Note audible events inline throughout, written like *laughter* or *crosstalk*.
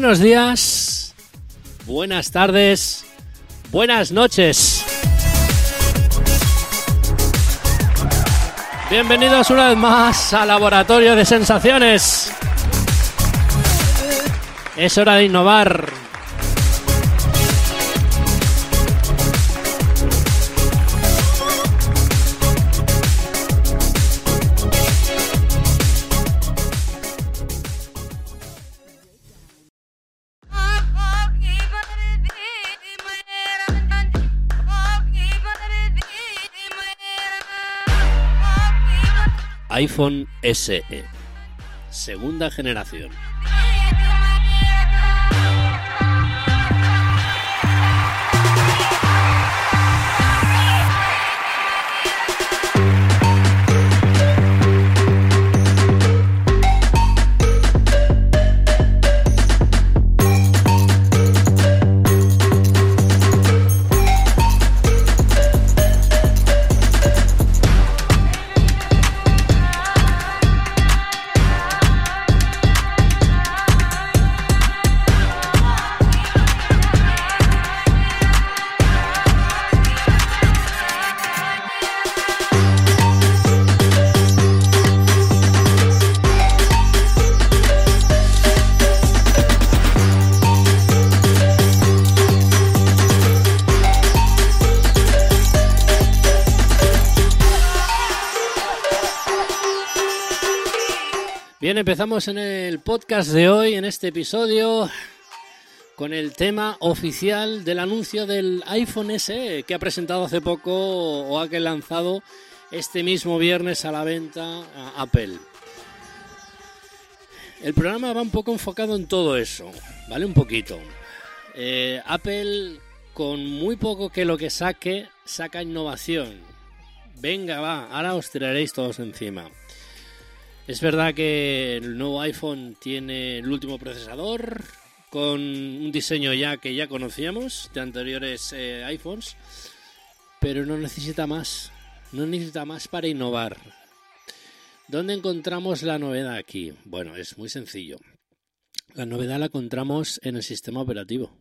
Buenos días, buenas tardes, buenas noches. Bienvenidos una vez más al Laboratorio de Sensaciones. Es hora de innovar. iPhone SE, segunda generación. Empezamos en el podcast de hoy, en este episodio, con el tema oficial del anuncio del iPhone SE que ha presentado hace poco o ha lanzado este mismo viernes a la venta Apple. El programa va un poco enfocado en todo eso, ¿vale? Un poquito. Eh, Apple, con muy poco que lo que saque, saca innovación. Venga, va, ahora os tiraréis todos encima. Es verdad que el nuevo iPhone tiene el último procesador con un diseño ya que ya conocíamos de anteriores eh, iPhones, pero no necesita más, no necesita más para innovar. ¿Dónde encontramos la novedad aquí? Bueno, es muy sencillo. La novedad la encontramos en el sistema operativo.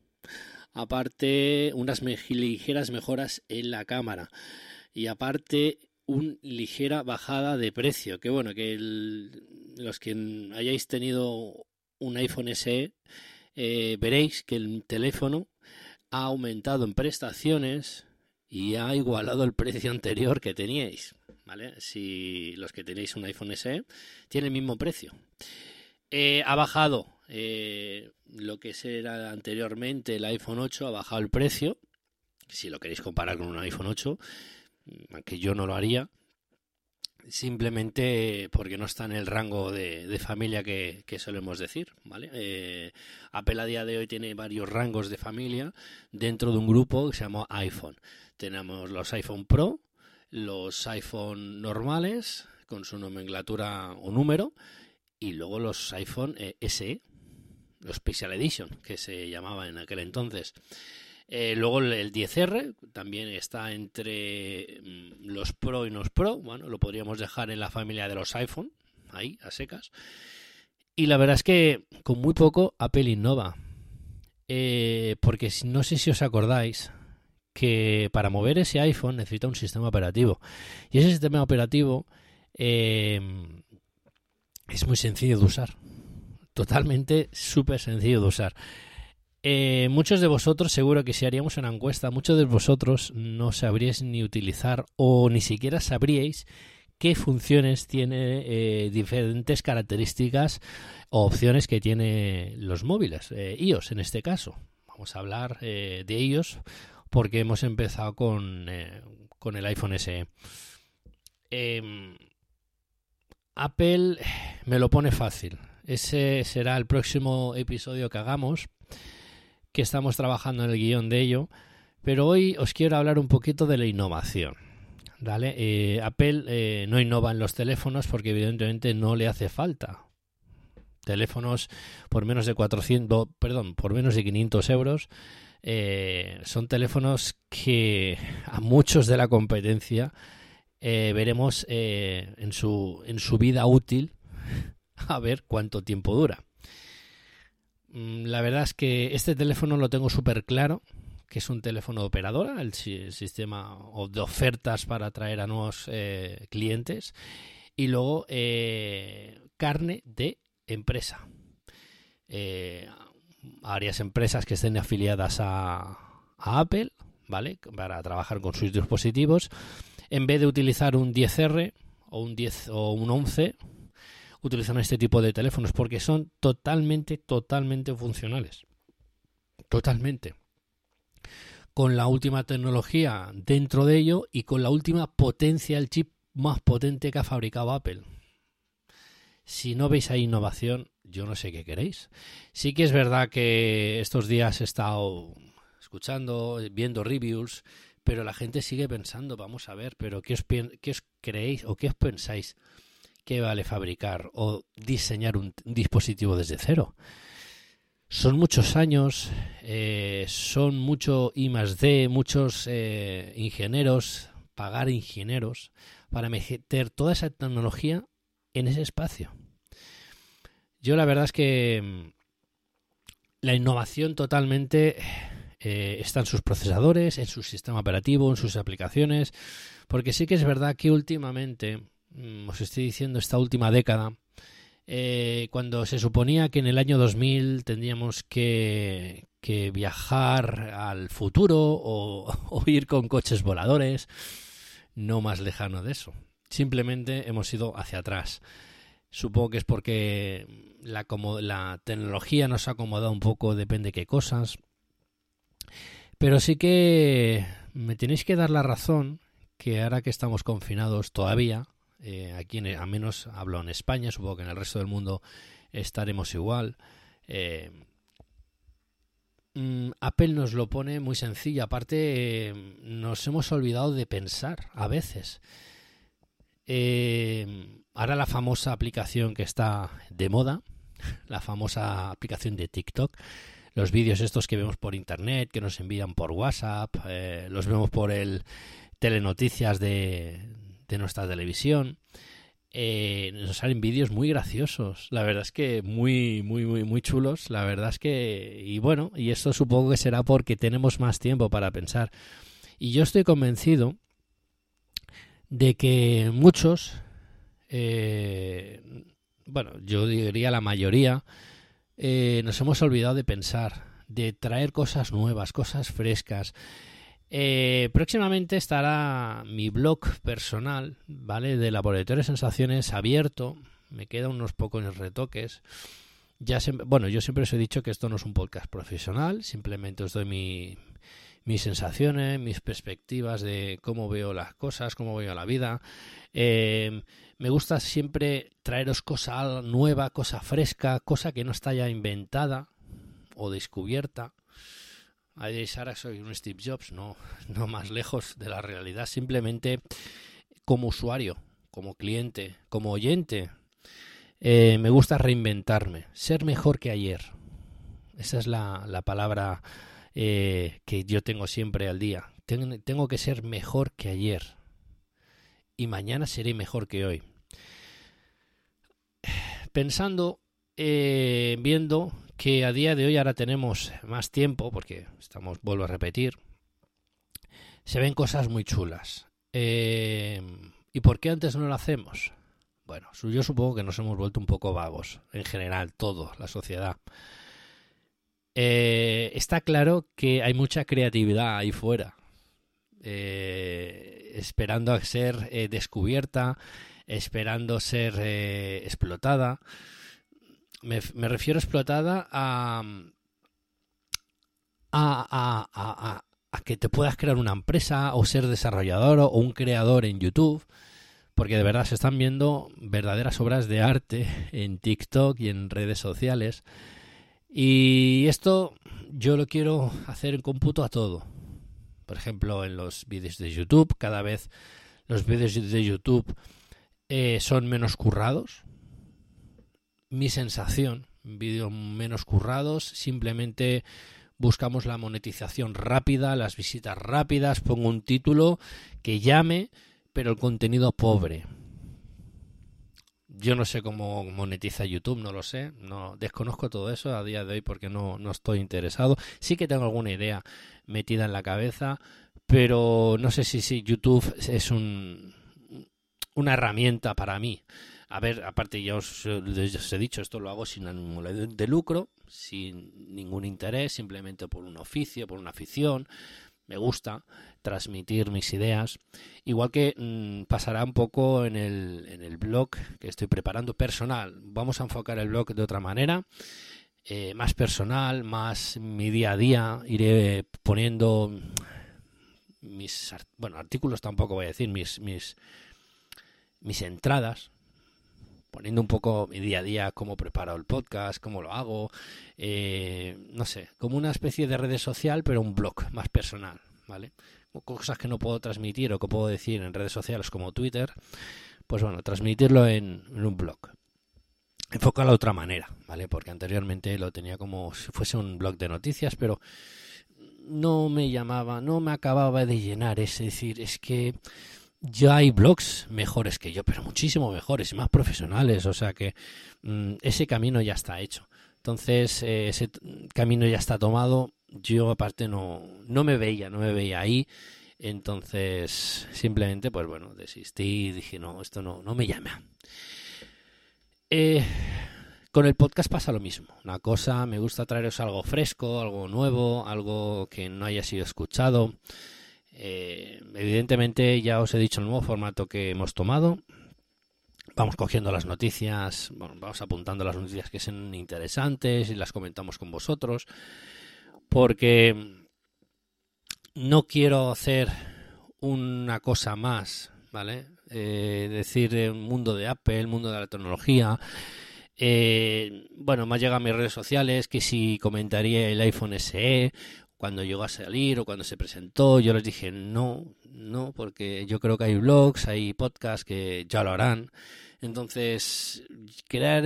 Aparte, unas ligeras mejoras en la cámara. Y aparte, una ligera bajada de precio. Que bueno, que los que hayáis tenido un iPhone SE eh, veréis que el teléfono ha aumentado en prestaciones y ha igualado el precio anterior que teníais. ¿Vale? Si los que tenéis un iPhone SE tiene el mismo precio. Eh, ha bajado eh, lo que era anteriormente el iPhone 8, ha bajado el precio. Si lo queréis comparar con un iPhone 8, aunque yo no lo haría, simplemente porque no está en el rango de, familia que, solemos decir, ¿vale? Eh, Apple a día de hoy tiene varios rangos de familia dentro de un grupo que se llama iPhone. Tenemos los iPhone Pro, los iPhone normales con su nomenclatura o número y luego los iPhone eh, SE, los Special Edition que se llamaba en aquel entonces. Eh, luego el 10R también está entre mm, los Pro y los Pro. Bueno, lo podríamos dejar en la familia de los iPhone, ahí, a secas. Y la verdad es que con muy poco Apple innova. Eh, porque no sé si os acordáis que para mover ese iPhone necesita un sistema operativo. Y ese sistema operativo eh, es muy sencillo de usar. Totalmente súper sencillo de usar. Eh, muchos de vosotros, seguro que si haríamos una encuesta, muchos de vosotros no sabríais ni utilizar o ni siquiera sabríais qué funciones tiene eh, diferentes características o opciones que tiene los móviles, eh, iOS en este caso. Vamos a hablar de iOS porque hemos empezado con, con el iPhone SE. Em, Apple me lo pone fácil. Ese será el próximo episodio que hagamos que estamos trabajando en el guion de ello, pero hoy os quiero hablar un poquito de la innovación. ¿vale? Eh, Apple eh, no innova en los teléfonos porque evidentemente no le hace falta. Teléfonos por menos de 400, perdón, por menos de 500 euros eh, son teléfonos que a muchos de la competencia veremos en, su, en su vida útil *laughs* a ver cuánto tiempo dura. Mm, la verdad es que este teléfono lo tengo súper claro, que es un teléfono de operadora, el, sistema de ofertas para atraer a nuevos eh, clientes, y luego eh, carne de empresa. Eh, varias empresas que estén afiliadas a, a Apple, ¿vale? Para trabajar con sus dispositivos. En vez de utilizar un 10R o un 10 o un 11, utilizan este tipo de teléfonos porque son totalmente, totalmente funcionales. Totalmente. Con la última tecnología dentro de ello y con la última potencia, el chip más potente que ha fabricado Apple. Si no veis ahí innovación, yo no sé qué queréis. Sí que es verdad que estos días he estado escuchando, viendo reviews, pero la gente sigue pensando, vamos a ver, pero ¿qué os, qué os creéis o qué os pensáis que vale fabricar o diseñar un, dispositivo desde cero? Son muchos años, eh, son mucho I más D, muchos eh, ingenieros, pagar ingenieros para meter toda esa tecnología en ese espacio. Yo la verdad es que mm, la innovación totalmente eh, está en sus procesadores, en su sistema operativo, en sus aplicaciones, porque sí que es verdad que últimamente, os estoy diciendo esta última década, eh, cuando se suponía que en el año 2000 tendríamos que, que viajar al futuro o, *laughs* o ir con coches voladores, no más lejano de eso. Simplemente hemos ido hacia atrás. Supongo que es porque la, como, la tecnología nos ha acomodado un poco, depende qué cosas. Pero sí que me tenéis que dar la razón que ahora que estamos confinados todavía, eh, aquí en, a menos hablo en España, supongo que en el resto del mundo estaremos igual. Eh, mm, Apple nos lo pone muy sencillo. Aparte, eh, nos hemos olvidado de pensar a veces. ahora la famosa aplicación que está de moda, *laughs* la famosa aplicación de TikTok, los vídeos estos que vemos por internet, que nos envían por WhatsApp, eh, los vemos por el telenoticias de, de nuestra televisión. Eh, nos salen vídeos muy graciosos, la verdad es que muy, muy, muy, muy chulos, la verdad es que, y bueno, y esto supongo que será porque tenemos más tiempo para pensar. Y yo estoy convencido de que muchos, eh, bueno, yo diría la mayoría, eh, nos hemos olvidado de pensar, de traer cosas nuevas, cosas frescas. Eh, próximamente estará mi blog personal, ¿vale? De Laboratorio de Sensaciones abierto. Me quedan unos pocos retoques. Ya bueno, yo siempre os he dicho que esto no es un podcast profesional, simplemente os doy mi, mis sensaciones, mis perspectivas de cómo veo las cosas, cómo veo la vida. Eh, me gusta siempre traeros cosa nueva, cosa fresca, cosa que no está ya inventada o descubierta. Ahí ahora soy un Steve Jobs, no, *laughs* no más lejos de la realidad, simplemente como usuario, como cliente, como oyente. Eh, me gusta reinventarme, ser mejor que ayer. Esa es la, la palabra eh, que yo tengo siempre al día. tengo que ser mejor que ayer y mañana seré mejor que hoy. *sighs* Pensando, eh, viendo que a día de hoy ahora tenemos más tiempo, porque estamos, vuelvo a repetir, se ven cosas muy chulas. Eh, ¿Y por qué antes no lo hacemos? Bueno, yo supongo que nos hemos vuelto un poco vagos, en general, todo, la sociedad. Eh, está claro que hay mucha creatividad ahí fuera. Eh, esperando a ser descubierta, esperando ser explotada. Me, refiero a explotada a, a, a, que te puedas crear una empresa o ser desarrollador o un creador en YouTube. Porque de verdad se están viendo verdaderas obras de arte en TikTok y en redes sociales. Y esto yo lo quiero hacer en cómputo a todo por ejemplo, en los vídeos de YouTube, cada vez los vídeos de YouTube eh, son menos currados. Mi sensación, vídeos menos currados, simplemente buscamos la monetización rápida, las visitas rápidas, pongo un título que llame, pero el contenido pobre. yo no sé cómo monetiza YouTube, no lo sé, no desconozco todo eso a día de hoy porque no, no estoy interesado. Sí que tengo alguna idea metida en la cabeza, pero no sé si, si YouTube es un, una herramienta para mí. A ver, aparte ya os, he dicho, esto lo hago sin ánimo de lucro, sin ningún interés, simplemente por un oficio, por una afición. Me gusta transmitir mis ideas. Igual que mmm, pasará un poco en el, en el blog que estoy preparando personal. Vamos a enfocar el blog de otra manera. Eh, más personal, más mi día a día. Iré poniendo mis bueno artículos tampoco voy a decir mis mis mis entradas poniendo un poco mi día a día cómo preparo el podcast cómo lo hago eh, no sé como una especie de redes social pero un blog más personal vale cosas que no puedo transmitir o que puedo decir en redes sociales como Twitter, pues bueno, transmitirlo en, un blog. Enfocarlo de otra manera, ¿vale? Porque anteriormente lo tenía como si fuese un blog de noticias, pero no me llamaba, no me acababa de llenar. Es decir, es que ya hay blogs mejores que yo, pero muchísimo mejores y más profesionales. O sea que mm, ese camino ya está hecho. Entonces, eh, ese camino ya está tomado yo aparte no, no me veía, no me veía ahí. Entonces, simplemente, pues bueno, desistí y dije, no, esto no, no me llama. Eh, con el podcast pasa lo mismo. Una cosa, me gusta traeros algo fresco, algo nuevo, algo que no haya sido escuchado. Eh, evidentemente, ya os he dicho el nuevo formato que hemos tomado. Vamos cogiendo las noticias, bueno, vamos apuntando las noticias que sean interesantes y las comentamos con vosotros porque no quiero hacer una cosa más, ¿vale? Eh, decir un mundo de Apple, el mundo de la tecnología. Eh, bueno, me ha llegado a mis redes sociales que si comentaría el iPhone SE cuando llegó a salir o cuando se presentó, yo les dije no, no, porque yo creo que hay blogs, hay podcasts que ya lo harán. Entonces, crear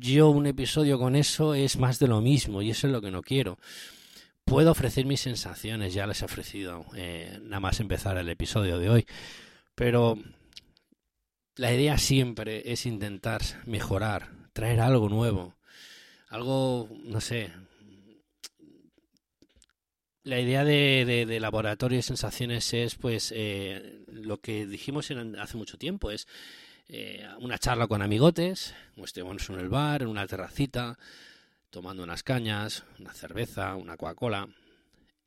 yo un episodio con eso es más de lo mismo y eso es lo que no quiero puedo ofrecer mis sensaciones, ya les he ofrecido eh, nada más empezar el episodio de hoy, pero la idea siempre es intentar mejorar, traer algo nuevo, algo, no sé. La idea de, laboratorio de sensaciones es, pues, eh, lo que dijimos hace mucho tiempo, es eh, una charla con amigotes, estemos en el bar, en una terracita, tomando unas cañas, una cerveza, una Coca-Cola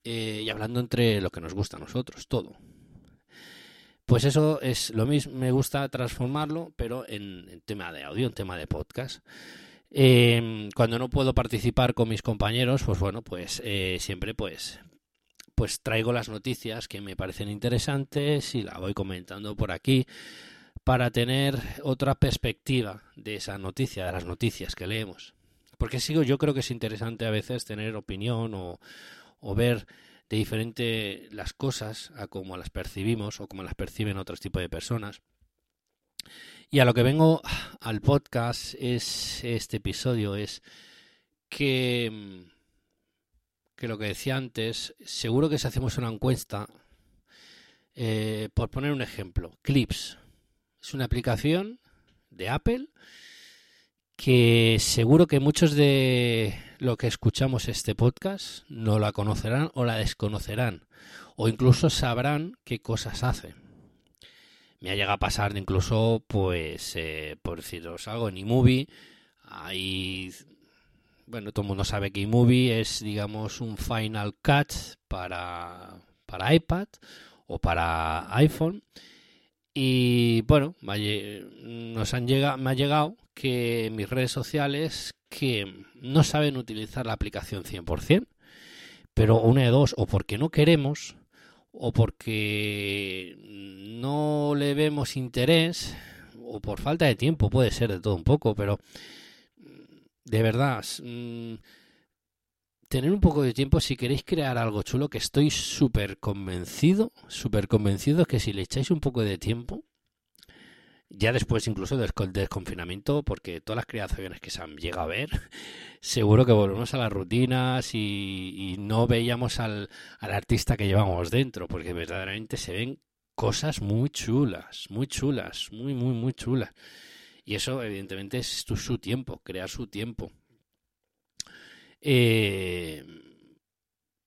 eh, y hablando entre lo que nos gusta a nosotros, todo. Pues eso es lo mismo, me gusta transformarlo, pero en, tema de audio, en tema de podcast. Em, cuando no puedo participar con mis compañeros, pues bueno, pues eh, siempre pues pues traigo las noticias que me parecen interesantes y la voy comentando por aquí para tener otra perspectiva de esa noticia, de las noticias que leemos. Porque sigo, yo creo que es interesante a veces tener opinión o, o ver de diferente las cosas a como las percibimos o como las perciben otros tipos de personas. Y a lo que vengo al podcast es este episodio es que que lo que decía antes, seguro que si hacemos una encuesta, eh, por poner un ejemplo, Clips es una aplicación de Apple que seguro que muchos de lo que escuchamos este podcast no la conocerán o la desconocerán o incluso sabrán qué cosas hace. Me ha llegado a pasar incluso, pues, eh, por deciros algo, en iMovie hay... Bueno, todo el mundo sabe que iMovie es, digamos, un Final Cut para, para iPad o para iPhone. Y bueno, nos han llegado, me ha llegado que mis redes sociales que no saben utilizar la aplicación 100%, pero una de dos, o porque no queremos, o porque no le vemos interés, o por falta de tiempo, puede ser de todo un poco, pero de verdad, mm, tener un poco de tiempo si queréis crear algo chulo, que estoy súper convencido, súper convencido que si le echáis un poco de tiempo, ya después incluso del desconfinamiento, porque todas las creaciones que se han llegado a ver, *laughs* seguro que volvemos a las rutinas y, no veíamos al, al, artista que llevamos dentro, porque verdaderamente se ven cosas muy chulas, muy chulas, muy, muy, muy chulas. Y eso, evidentemente, es su tiempo, crear su tiempo. Eh,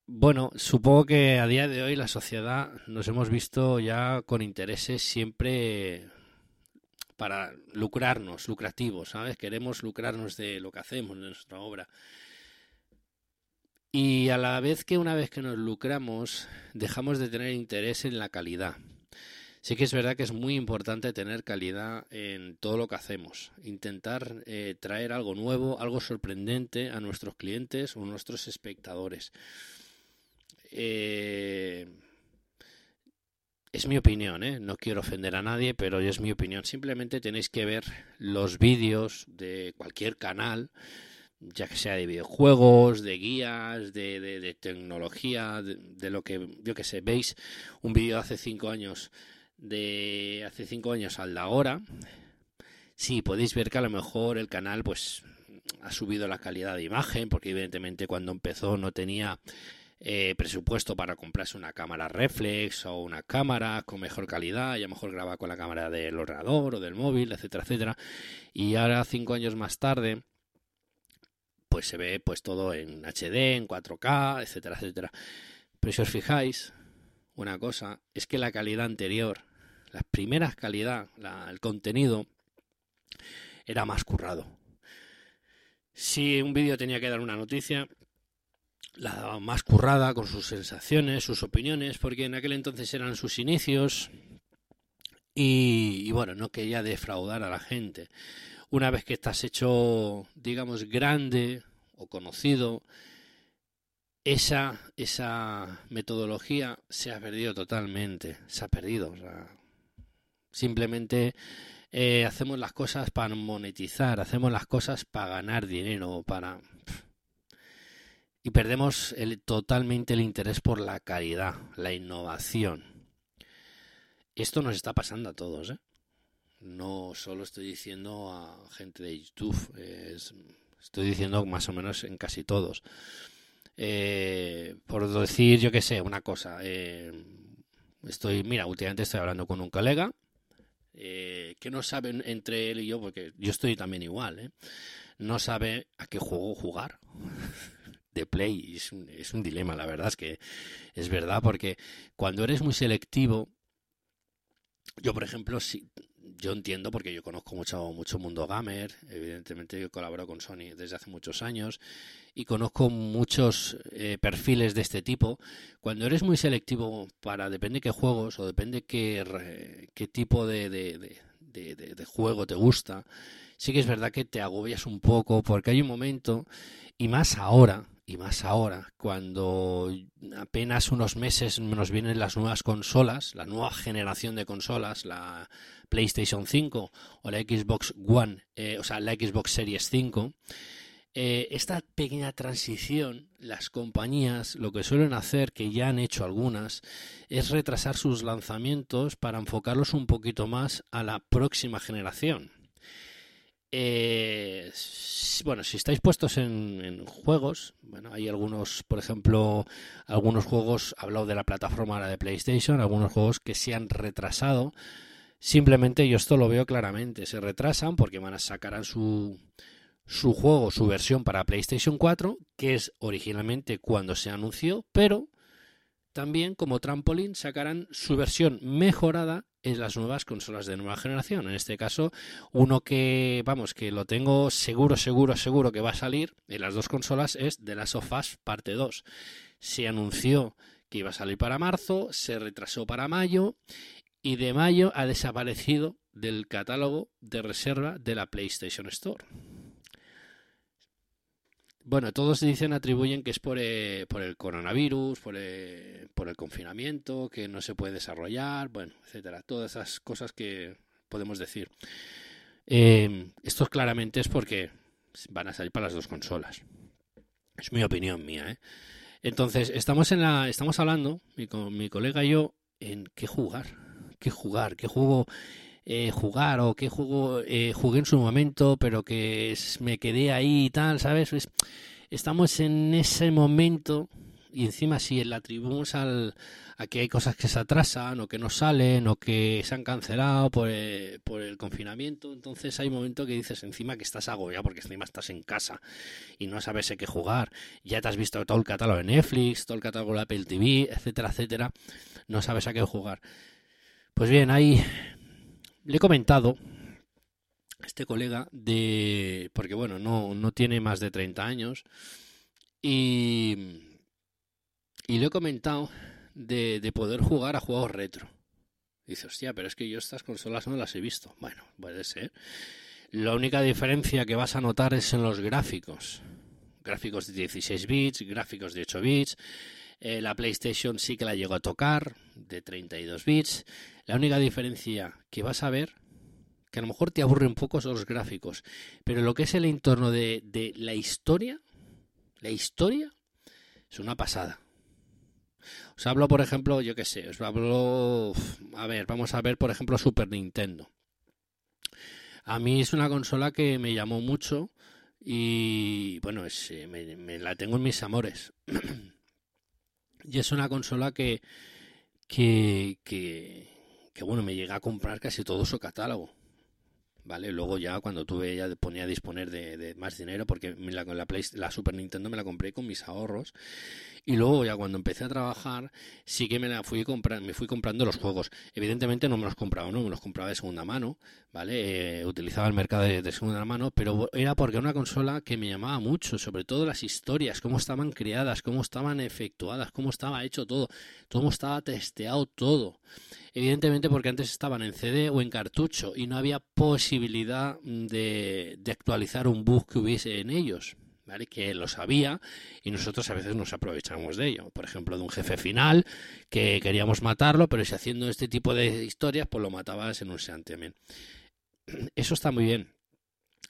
bueno, supongo que a día de hoy la sociedad nos hemos visto ya con intereses siempre para lucrarnos, lucrativos, ¿sabes? Queremos lucrarnos de lo que hacemos, de nuestra obra. Y a la vez que una vez que nos lucramos, dejamos de tener interés en la calidad. Sí que es verdad que es muy importante tener calidad en todo lo que hacemos, intentar eh, traer algo nuevo, algo sorprendente a nuestros clientes o nuestros espectadores. Eh, es mi opinión, ¿eh? no quiero ofender a nadie, pero es mi opinión. Simplemente tenéis que ver los vídeos de cualquier canal ya que sea de videojuegos, de guías, de, tecnología, de, lo que yo que sé, veis un vídeo hace cinco años de hace cinco años al de ahora, sí podéis ver que a lo mejor el canal pues ha subido la calidad de imagen, porque evidentemente cuando empezó no tenía eh, presupuesto para comprarse una cámara reflex o una cámara con mejor calidad y a lo mejor graba con la cámara del ordenador o del móvil, etcétera, etcétera. Y ahora cinco años más tarde pues se ve pues todo en HD, en 4K, etcétera, etcétera. Pero si os fijáis, una cosa es que la calidad anterior, las primeras calidad, el contenido era más currado. Si un vídeo tenía que dar una noticia, la más currada con sus sensaciones, sus opiniones, porque en aquel entonces eran sus inicios y, y bueno, no quería defraudar a la gente una vez que estás hecho, digamos, grande o conocido, esa, esa metodología se ha perdido totalmente, se ha perdido. simplemente eh, hacemos las cosas para monetizar, hacemos las cosas para ganar dinero, para... Y perdemos el, totalmente el interés por la calidad, la innovación. Esto nos está pasando a todos, ¿eh? no solo estoy diciendo a gente de YouTube, estoy diciendo más o menos en casi todos. Eh, por decir, yo qué sé, una cosa. Eh, estoy, mira, últimamente estoy hablando con un colega que no sabe entre él y yo, porque yo estoy también igual, no sabe a qué juego jugar. *laughs* de Play es un, es un dilema, la verdad es que es verdad, porque cuando eres muy selectivo, yo por ejemplo, si yo entiendo porque yo conozco mucho, mucho mundo gamer, evidentemente yo colaboro con Sony desde hace muchos años y conozco muchos eh, perfiles de este tipo. Cuando eres muy selectivo para depende qué juegos o depende qué, qué tipo de, de, de, juego te gusta, sí que es verdad que te agobias un poco porque hay un momento, y más ahora, y más ahora, cuando apenas unos meses nos vienen las nuevas consolas, la nueva generación de consolas, la PlayStation 5 o la Xbox One, eh, o sea, la Xbox Series 5, eh, esta pequeña transición, las compañías lo que suelen hacer, que ya han hecho algunas, es retrasar sus lanzamientos para enfocarlos un poquito más a la próxima generación. Eh, bueno, si estáis puestos en, juegos, bueno, hay algunos, por ejemplo, algunos juegos, hablado de la plataforma de PlayStation, algunos juegos que se han retrasado. Simplemente yo esto lo veo claramente, se retrasan porque van a sacar su, su juego, su versión para PlayStation 4, que es originalmente cuando se anunció, pero también como trampolín sacarán su versión mejorada en las nuevas consolas de nueva generación. En este caso, uno que, vamos, que lo tengo seguro, seguro, seguro que va a salir en las dos consolas es The Last of Us parte 2. Se anunció que iba a salir para marzo, se retrasó para mayo y de mayo ha desaparecido del catálogo de reserva de la PlayStation Store. Bueno, todos dicen, atribuyen que es por, eh, por el coronavirus, por, eh, por el confinamiento, que no se puede desarrollar, bueno, etcétera. Todas esas cosas que podemos decir. Eh, esto claramente es porque van a salir para las dos consolas. Es mi opinión mía, ¿eh? Entonces, estamos en la, estamos hablando, mi, mi colega y yo, en qué jugar, qué jugar, qué juego eh, jugar o qué juego eh, jugué en su momento, pero que me quedé ahí y tal, ¿sabes? estamos en ese momento Y encima si le atribuimos al, a que hay cosas que se atrasan o que no salen o que se han cancelado por, eh, por el confinamiento, entonces hay un momento que dices encima que estás agobiado porque encima estás en casa y no sabes qué jugar. Ya te has visto todo el catálogo de Netflix, todo el catálogo de Apple TV, etcétera, etcétera. No sabes a qué jugar. Pues bien, ahí le he comentado a este colega de... porque bueno, no, no tiene más de 30 años y, y le he comentado de, de poder jugar a juegos retro. Dice, hostia, pero es que yo estas consolas no las he visto. Bueno, puede ser. La única diferencia que vas a notar es en los gráficos. Gráficos de 16 bits, gráficos de 8 bits. Eh, la PlayStation sí que la llegó a tocar, de 32 bits. La única diferencia que vas a ver, que a lo mejor te aburre un poco, son los gráficos. Pero lo que es el entorno de, de la historia, la historia es una pasada. Os hablo, por ejemplo, yo qué sé, os hablo, a ver, vamos a ver, por ejemplo, Super Nintendo. A mí es una consola que me llamó mucho y, bueno, eh, me, la tengo en mis amores. *clears throat* y es una consola que, que, que, bueno, me llega a comprar casi todo su catálogo. ¿vale? Luego ya cuando tuve, ya ponía a disponer de, más dinero, porque la, la, la Super Nintendo me la compré con mis ahorros, y luego ya cuando empecé a trabajar, sí que me la fui comprar, me fui comprando los juegos. Evidentemente no me los compraba, no, me los compraba de segunda mano, ¿vale? Eh, utilizaba el mercado de, segunda mano, pero era porque era una consola que me llamaba mucho, sobre todo las historias, cómo estaban creadas, cómo estaban efectuadas, cómo estaba hecho todo, cómo estaba testeado todo. Evidentemente porque antes estaban en CD o en cartucho y no había posibilidad de, de actualizar un bug que hubiese en ellos. ¿Vale? que lo sabía y nosotros a veces nos aprovechamos de ello. Por ejemplo, de un jefe final que queríamos matarlo, pero si haciendo este tipo de historias, pues lo matabas en un también. *clears throat* Eso está muy bien.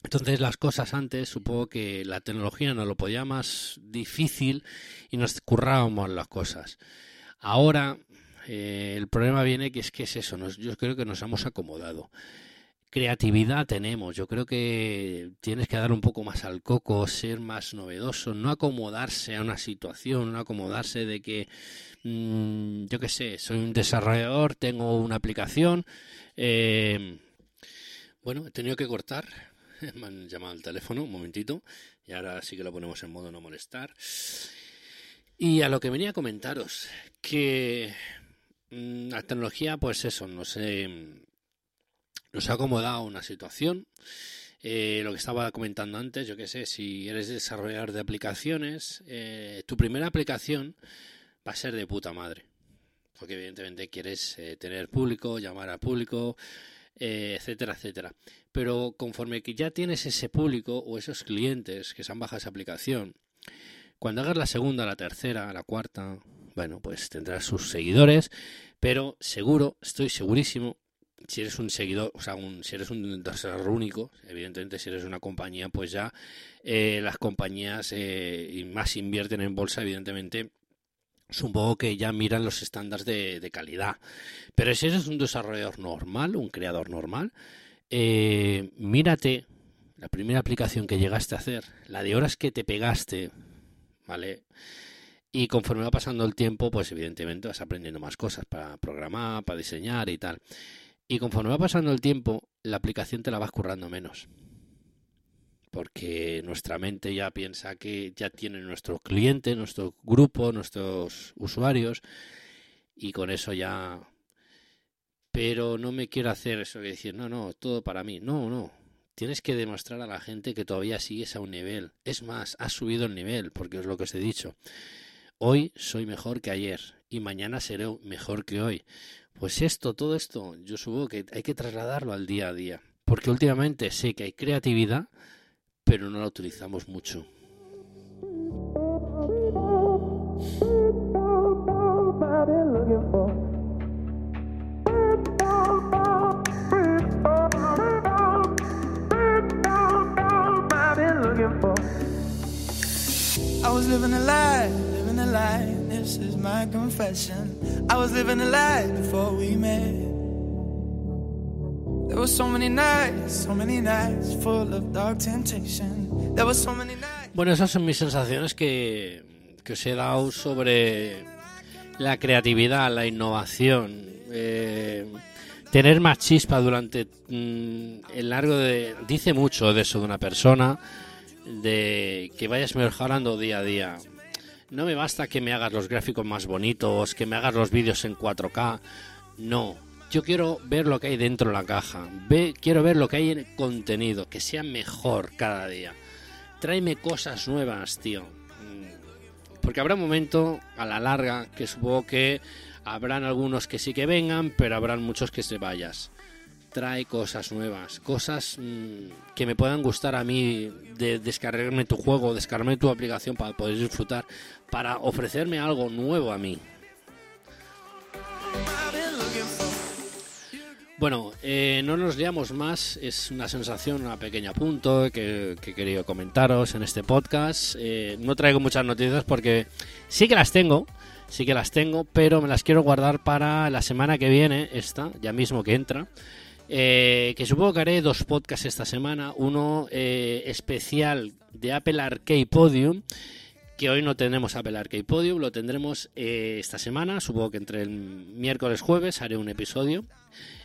Entonces las cosas antes, supongo que la tecnología nos lo podía más difícil y nos currábamos las cosas. Ahora eh, el problema viene que es que es eso, yo creo que nos hemos acomodado. Creatividad tenemos, yo creo que tienes que dar un poco más al coco, ser más novedoso, no acomodarse a una situación, no acomodarse de que, mm, yo qué sé, soy un desarrollador, tengo una aplicación. Eh, bueno, he tenido que cortar, *laughs* me han llamado al teléfono, un momentito, y ahora sí que lo ponemos en modo no molestar. Y a lo que venía a comentaros, que Mm, la tecnología, pues eso, nos, nos ha acomodado una situación. Eh, lo que estaba comentando antes, yo qué sé, si eres desarrollador de aplicaciones, eh, tu primera aplicación va a ser de puta madre. Porque evidentemente quieres eh, tener público, llamar a público, etcétera, etcétera. Pero conforme que ya tienes ese público o esos clientes que se han bajado esa aplicación, cuando hagas la segunda, la tercera, la cuarta, bueno, pues tendrás sus seguidores, pero seguro, estoy segurísimo, si eres un seguidor, o sea, un, si eres un desarrollador único, evidentemente si eres una compañía, pues ya eh, las compañías eh, más invierten en bolsa, evidentemente supongo que ya miran los estándares de, calidad. Pero si eres un desarrollador normal, un creador normal, eh, mírate la primera aplicación que llegaste a hacer, la de horas que te pegaste, ¿vale? Y conforme va pasando el tiempo, pues evidentemente vas aprendiendo más cosas para programar, para diseñar y tal. Y conforme va pasando el tiempo, la aplicación te la vas currando menos. Porque nuestra mente ya piensa que ya tiene nuestro cliente, nuestro grupo, nuestros usuarios. Y con eso ya... Pero no me quiero hacer eso de decir, no, no, todo para mí. No, no. Tienes que demostrar a la gente que todavía sigues a un nivel. Es más, has subido el nivel, porque es lo que os he dicho hoy soy mejor que ayer y mañana seré mejor que hoy. Pues esto, todo esto, yo supongo que hay que trasladarlo al día a día. Porque últimamente sé que hay creatividad, pero no la utilizamos mucho. I was living a lie. This is my confession. I was living a lie before we met. There were so many nights, so many nights full of dark temptation. There were so many nights. Bueno, esas son mis sensaciones que que os he dado sobre la creatividad, la innovación, eh, tener más chispa durante mm, el largo de... Dice mucho de eso de una persona, de que vayas mejorando día a día. No me basta que me hagas los gráficos más bonitos, que me hagas los vídeos en 4K. No, yo quiero ver lo que hay dentro de la caja. Ve, quiero ver lo que hay en el contenido, que sea mejor cada día. Tráeme cosas nuevas, tío. Mm, porque habrá un momento, a la larga, que supongo que habrán algunos que sí que vengan, pero habrán muchos que se vayas trae cosas nuevas, cosas mm, que me puedan gustar a mí de descargarme tu juego, descargarme tu aplicación para poder disfrutar, para ofrecerme algo nuevo a mí. Bueno, eh, no nos liamos más, es una sensación, una pequeña punto que, que he querido comentaros en este podcast. Eh, no traigo muchas noticias porque sí que las tengo, sí que las tengo, pero me las quiero guardar para la semana que viene, esta, ya mismo que entra. Eh, que supongo que haré dos podcasts esta semana. Uno eh, especial de Apple Arcade Podium, que hoy no tenemos Apple Arcade Podium, lo tendremos eh, esta semana. Supongo que entre el miércoles jueves haré un episodio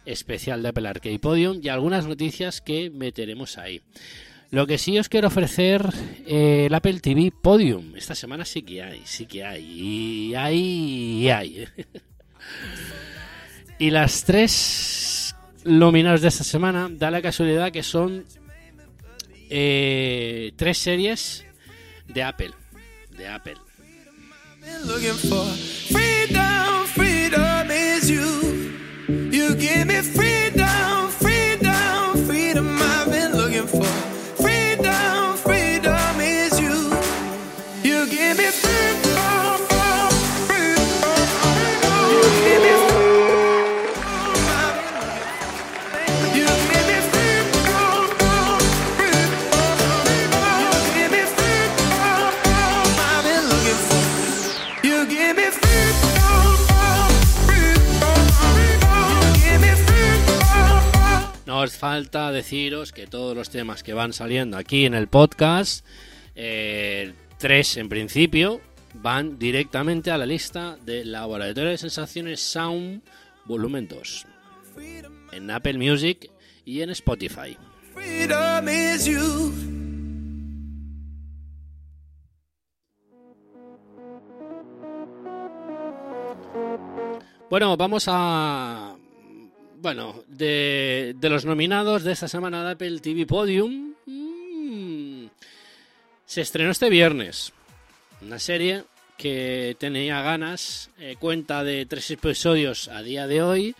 especial de Apple Arcade Podium y algunas noticias que meteremos ahí. Lo que sí os quiero ofrecer el Apple TV Podium. Esta semana sí que hay, sí que hay. Y hay, y hay. *laughs* y las tres nominados de esta semana da la casualidad que son eh, tres series de Apple. de Apple. Freedom, freedom is you. You give me freedom. Falta deciros que todos los temas que van saliendo aquí en el podcast, eh, tres en principio, van directamente a la lista de Laboratorio de Sensaciones Sound Volumen 2 en Apple Music y en Spotify. Bueno, vamos a bueno, de, los nominados de esta semana de Apple TV Podium, mm, se estrenó este viernes una serie que tenía ganas, eh, cuenta de tres episodios a día de hoy.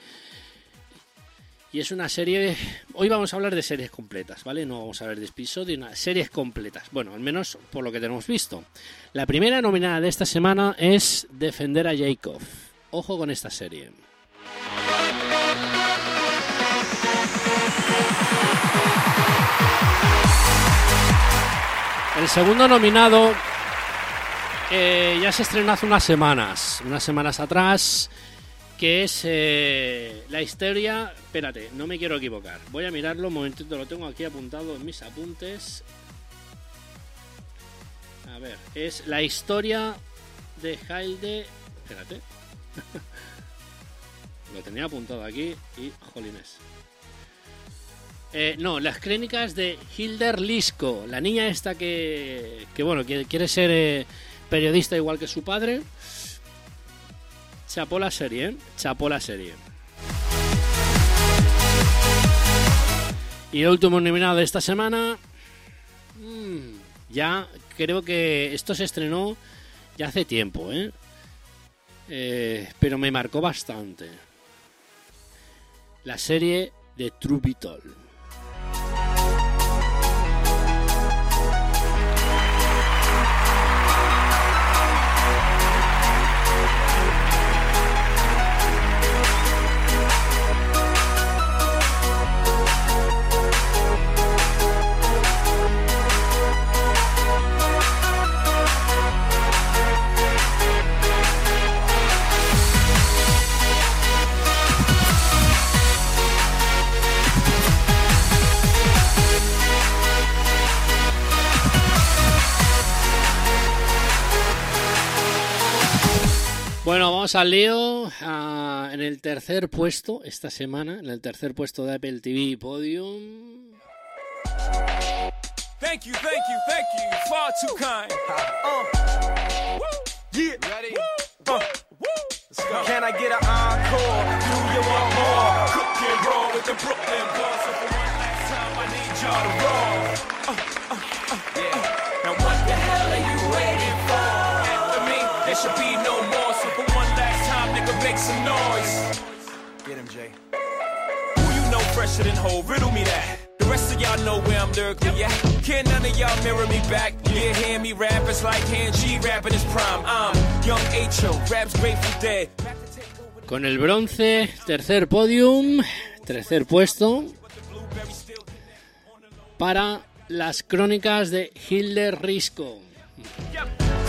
Y es una serie. Hoy vamos a hablar de series completas, ¿vale? No vamos a ver de episodios, series completas. Bueno, al menos por lo que tenemos visto. La primera nominada de esta semana es Defender a Jacob. Ojo con esta serie. El segundo nominado eh, ya se estrenó hace unas semanas, unas semanas atrás, que es eh, la historia... Espérate, no me quiero equivocar. Voy a mirarlo un momentito, lo tengo aquí apuntado en mis apuntes. A ver, es la historia de Hilde... Espérate. *laughs* lo tenía apuntado aquí y jolines. Eh, no, las crónicas de Hilder Lisco, la niña esta que, bueno, que quiere ser eh, periodista igual que su padre. Chapó la serie, ¿eh? Chapó la serie. Y el último nominado de esta semana. Mm, ya creo que esto se estrenó ya hace tiempo, ¿eh? ¿eh? pero me marcó bastante. La serie de True Bueno, vamos al lío. Ah, en el tercer puesto esta semana, en el tercer puesto de Apple TV Podium. Thank you, thank you, thank you. Far too kind. Uh. Yeah. Ready? Uh. Can I get an encore? Do you want more? Cook and roll with the Brooklyn boys. So for one last time, I need y'all to roll. Make some noise. Get him, Jay. Who you know fresher than whole? Riddle me that. The rest of y'all know where I'm lyrically at. Can none of y'all mirror me back? Yeah, hear me rap, it's like hand G rapping his prime. I'm Young H.O., raps Grateful Dead. Con el bronce, tercer podium, tercer puesto para las crónicas de Hilder Risco.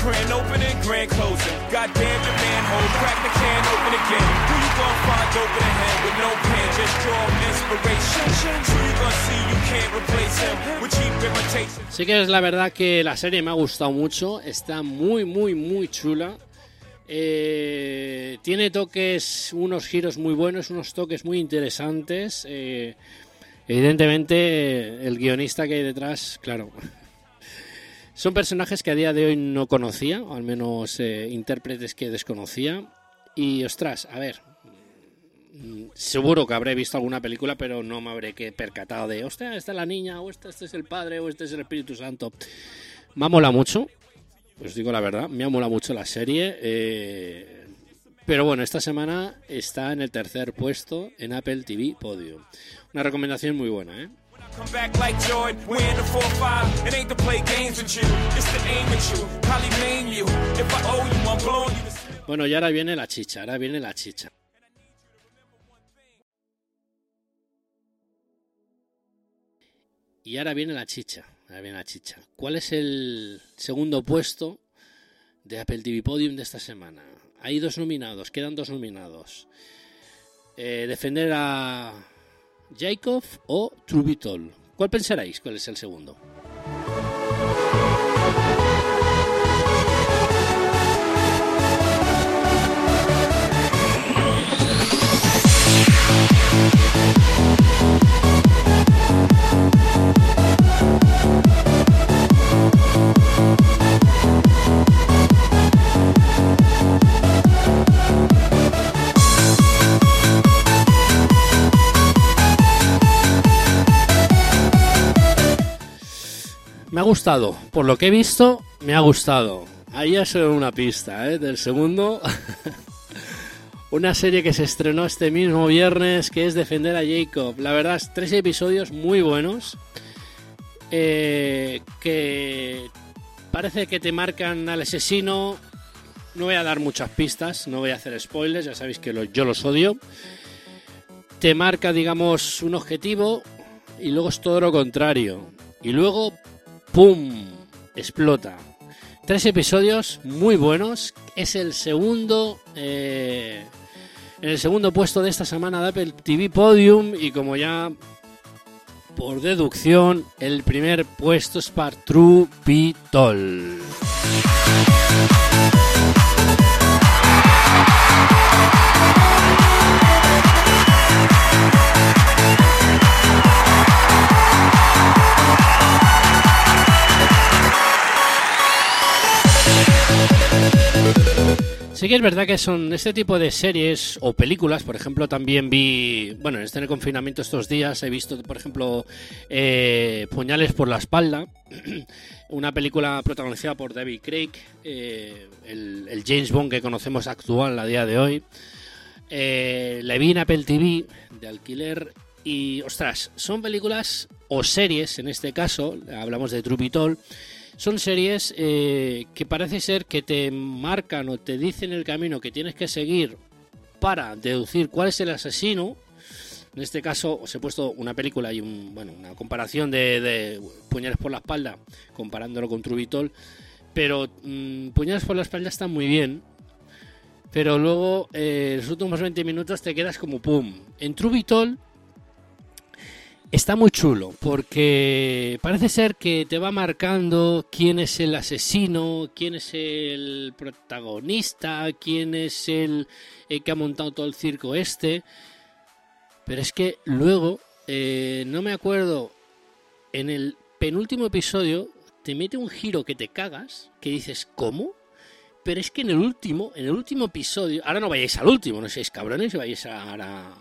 Grand opening, grand closing. Goddamn your manhole, crack the can open again. Who you gonna find over the head with no pen? Just draw inspiration. Who you gonna see you can't replace him with cheap imitation. Sí que es la verdad que la serie me ha gustado mucho. Está muy, muy, muy chula. Eh, tiene toques, unos giros muy buenos, unos toques muy interesantes. Eh, evidentemente, el guionista que hay detrás, claro, son personajes que a día de hoy no conocía, o al menos eh, intérpretes que desconocía. Y ostras, a ver, mm, seguro que habré visto alguna película, pero no me habré que percatado de, ostras, esta es la niña, o este, este es el padre, o este es el Espíritu Santo. Me ha mucho, os digo la verdad, me ha mucho la serie. Eh, pero bueno, esta semana está en el tercer puesto en Apple TV Podium. Una recomendación muy buena, ¿eh? Come back like Jordan, the 4-5. It ain't to play games with you, it's aim at you. Bueno, y ahora viene la chicha, ahora viene la chicha. Y ahora viene la chicha, ahora viene la chicha. ¿Cuál es el segundo puesto de Apple TV Podium de esta semana? Hay dos nominados, quedan dos nominados. Eh, defender a Jacob o Trubitol. ¿Cuál pensaréis? ¿Cuál es el segundo? Me ha gustado. Por lo que he visto, me ha gustado. Ahí ya se una pista, ¿eh? Del segundo. *laughs* una serie que se estrenó este mismo viernes, que es Defender a Jacob. La verdad, es tres episodios muy buenos. Eh, que parece que te marcan al asesino. No voy a dar muchas pistas, no voy a hacer spoilers, ya sabéis que yo los odio. Te marca, digamos, un objetivo y luego es todo lo contrario. Y luego ¡pum! Explota. Tres episodios muy buenos. Es el segundo. Eh, en el segundo puesto de esta semana de Apple TV Podium. Y como ya por deducción, el primer puesto es para True Pitol. Sí que es verdad que son este tipo de series o películas, por ejemplo, también vi, bueno, en este confinamiento estos días he visto, por ejemplo, eh, Puñales por la espalda, *clears throat* una película protagonizada por David Craig, eh, el, James Bond que conocemos actual a día de hoy. Eh, la vi en Apple TV de alquiler y, ostras, son películas o series, en este caso, hablamos de Trupitol, son series eh, que parece ser que te marcan o te dicen el camino que tienes que seguir para deducir cuál es el asesino. En este caso os he puesto una película y un, bueno, una comparación de, Puñales por la espalda, comparándolo con Trubitol. Pero mm, Puñales por la espalda está muy bien, pero luego eh, los últimos 20 minutos te quedas como pum. En Trubitol Está muy chulo porque parece ser que te va marcando quién es el asesino, quién es el protagonista, quién es el, que ha montado todo el circo este. Pero es que luego, eh, no me acuerdo, en el penúltimo episodio te mete un giro que te cagas, que dices, ¿cómo? Pero es que en el último, en el último episodio, ahora no vayáis al último, no seáis cabrones vayáis a,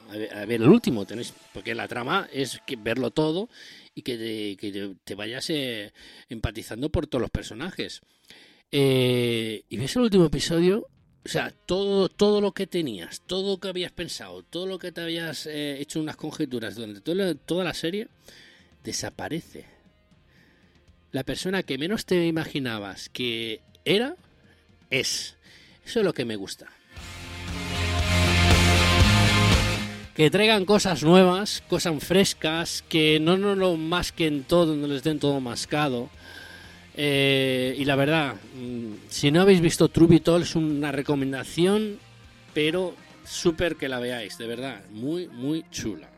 ver el último, tenéis, porque la trama es verlo todo y que te, vayas eh, empatizando por todos los personajes. Eh, y ves el último episodio, o sea, todo, todo lo que tenías, todo lo que habías pensado, todo lo que te habías eh, hecho unas conjeturas durante toda la serie, desaparece. La persona que menos te imaginabas que era, es. Eso es lo que me gusta. Que traigan cosas nuevas, cosas frescas, que no nos lo masquen todo, no les den todo mascado. Eh, y la verdad, mm, si no habéis visto Trubitol, es una recomendación, pero súper que la veáis, de verdad, muy, muy chula.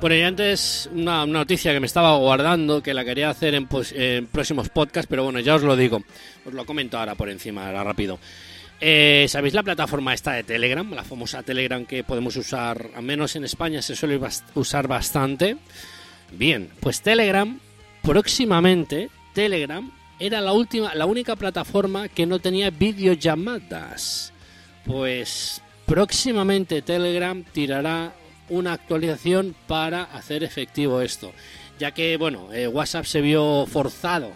Bueno, y antes una, noticia que me estaba guardando, que la quería hacer en, próximos podcasts, pero bueno, ya os lo digo, os lo comento ahora por encima, ahora rápido. Eh, ¿Sabéis la plataforma esta de Telegram? La famosa Telegram que podemos usar, al menos en España se suele usar bastante. Bien, pues Telegram, próximamente, Telegram era la última, la única plataforma que no tenía videollamadas. Pues próximamente Telegram tirará una actualización para hacer efectivo esto, ya que bueno, eh, WhatsApp se vio forzado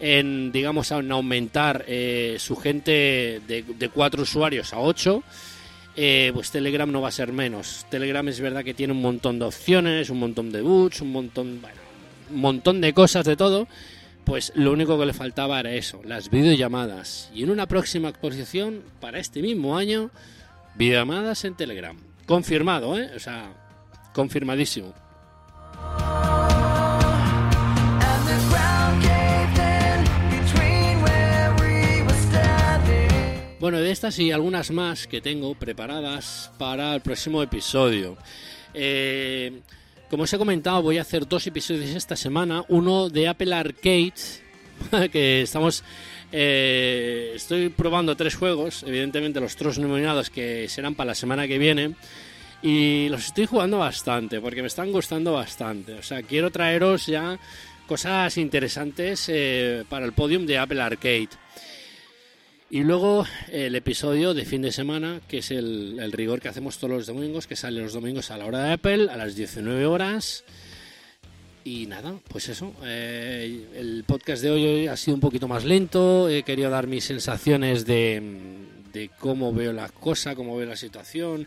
en digamos en aumentar eh, su gente de, cuatro usuarios a ocho. Eh, pues Telegram no va a ser menos. Telegram es verdad que tiene un montón de opciones, un montón de boots, un montón, bueno, un montón de cosas de todo, pues lo único que le faltaba era eso, las videollamadas. Y en una próxima actualización, para este mismo año, videollamadas en Telegram. Confirmado, ¿eh? O sea, confirmadísimo. Bueno, de estas y algunas más que tengo preparadas para el próximo episodio. Eh, como os he comentado, voy a hacer dos episodios esta semana. Uno de Apple Arcade, *laughs* que estamos... Eh, estoy probando tres juegos, evidentemente los tres nominados que serán para la semana que viene. Y los estoy jugando bastante, porque me están gustando bastante. O sea, quiero traeros ya cosas interesantes eh, para el podium de Apple Arcade. Y luego el episodio de fin de semana, que es el, rigor que hacemos todos los domingos, que sale los domingos a la hora de Apple, a las 19 horas. Y nada, pues eso. Eh, el podcast de hoy ha sido un poquito más lento. He querido dar mis sensaciones de, de cómo veo la cosa, cómo veo la situación.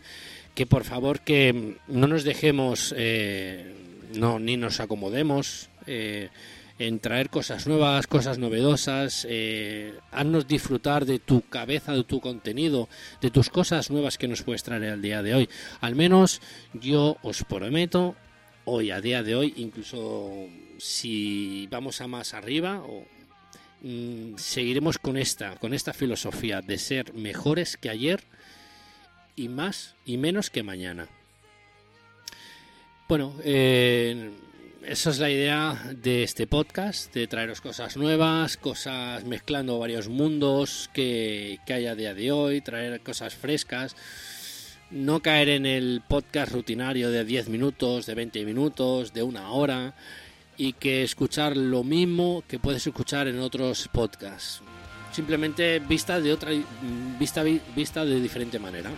Que por favor que no nos dejemos, eh, no, ni nos acomodemos. Eh, en traer cosas nuevas, cosas novedosas, eh, haznos disfrutar de tu cabeza, de tu contenido, de tus cosas nuevas que nos puedes traer al día de hoy. Al menos yo os prometo, hoy, a día de hoy, incluso si vamos a más arriba, o, mm, seguiremos con esta, con esta filosofía de ser mejores que ayer y más y menos que mañana. Bueno, eh, esa es la idea de este podcast, de traeros cosas nuevas, cosas mezclando varios mundos que, que hay a día de hoy, traer cosas frescas, no caer en el podcast rutinario de 10 minutos, de 20 minutos, de una hora, y que escuchar lo mismo que puedes escuchar en otros podcasts. Simplemente vista de otra vista, vista de diferente manera.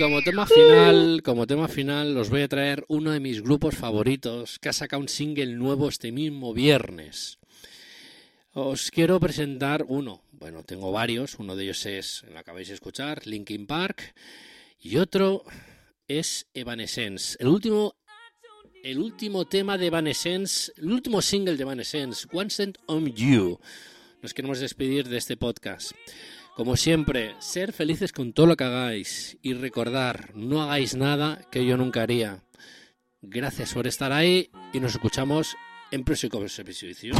Como tema final, como tema final, os voy a traer uno de mis grupos favoritos que ha sacado un single nuevo este mismo viernes. Os quiero presentar uno. Bueno, tengo varios. Uno de ellos es, lo acabáis de escuchar, Linkin Park. Y otro es Evanescence. El último, el último tema de Evanescence, el último single de Evanescence, One Cent on You. Nos queremos despedir de este podcast. Como siempre, ser felices con todo lo que hagáis y recordar, no hagáis nada que yo nunca haría. Gracias por estar ahí y nos escuchamos en próximos episodios.